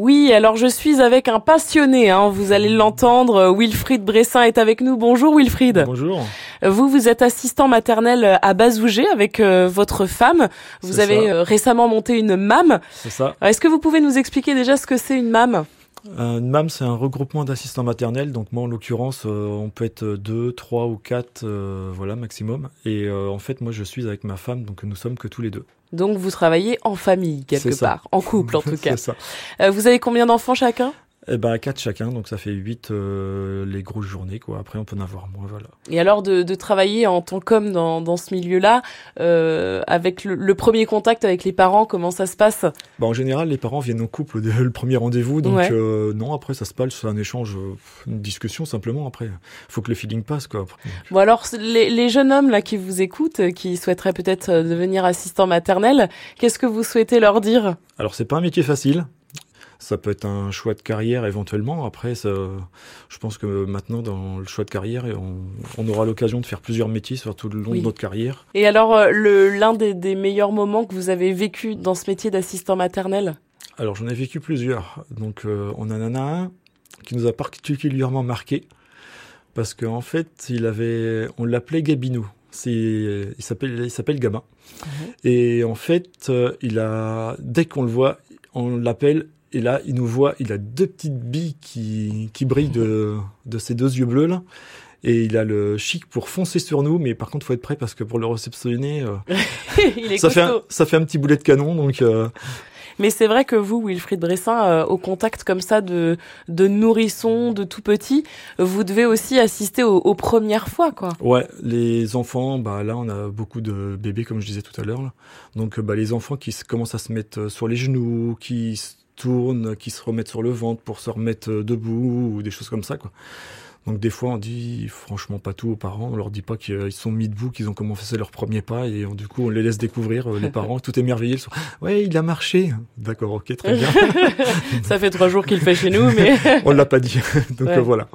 Oui, alors je suis avec un passionné, hein, vous allez l'entendre, Wilfried Bressin est avec nous. Bonjour Wilfried. Bonjour. Vous, vous êtes assistant maternel à Bazougé avec euh, votre femme. Vous avez ça. euh, récemment monté une MAM. C'est ça. Est-ce que vous pouvez nous expliquer déjà ce que c'est une MAM Une MAM, c'est un regroupement d'assistants maternels. Donc moi, en l'occurrence, euh, on peut être deux, trois ou quatre, euh, voilà, maximum. Et euh, en fait, moi, je suis avec ma femme, donc nous sommes que tous les deux. Donc vous travaillez en famille quelque ça. part, en couple en tout cas. ça. Euh, vous avez combien d'enfants chacun? Eh ben, quatre chacun, donc ça fait huit euh, les grosses journées, quoi. Après, on peut en avoir moins, voilà. Et alors de, de travailler en tant qu'homme dans, dans ce milieu-là, euh, avec le, le premier contact avec les parents, comment ça se passe? Bah, en général, les parents viennent en couple dès le premier rendez-vous, donc Ouais. euh, non, après, ça se passe, c'est un échange, euh, une discussion simplement. Après, faut que le feeling passe, quoi. Après. Bon alors les, les jeunes hommes là qui vous écoutent, euh, qui souhaiteraient peut-être euh, devenir assistant maternel, qu'est-ce que vous souhaitez leur dire? Alors c'est pas un métier facile. Ça peut être un choix de carrière éventuellement. Après, ça, je pense que maintenant dans le choix de carrière, on, on aura l'occasion de faire plusieurs métiers sur tout le long Oui. de notre carrière. Et alors euh, l'un des, des meilleurs moments que vous avez vécu dans ce métier d'assistant maternel? Alors j'en ai vécu plusieurs. Donc euh, on en a un qui nous a particulièrement marqué parce qu'en en fait, il avait, on l'appelait Gabinou. Il s'appelle, Gabin. Et en fait, euh, il a, dès qu'on le voit, on l'appelle. Et là, il nous voit, il a deux petites billes qui, qui brillent de, de ses deux yeux bleus là. Et il a le chic pour foncer sur nous, mais par contre, faut être prêt parce que pour le réceptionner, euh, ça, fait un, ça fait un petit boulet de canon. Donc, euh, Mais c'est vrai que vous, Wilfried Bressin, euh, au contact comme ça de, de nourrissons, de tout petits, vous devez aussi assister aux, aux premières fois, quoi. Ouais, les enfants, bah là on a beaucoup de bébés comme je disais tout à l'heure. Donc euh, bah, les enfants qui commencent à se mettre euh, sur les genoux, qui tournent, qui se remettent sur le ventre pour se remettre euh, debout ou des choses comme ça quoi. Donc des fois on dit franchement pas tout aux parents, on leur dit pas qu'ils sont mis debout, qu'ils ont commencé leur premier pas et on- du coup on les laisse découvrir euh, les parents, tout émerveillé. Ils sont, ouais il a marché, d'accord ok très bien, ça fait trois jours qu'il fait chez nous, mais on l'a pas dit. Donc Ouais. euh, voilà.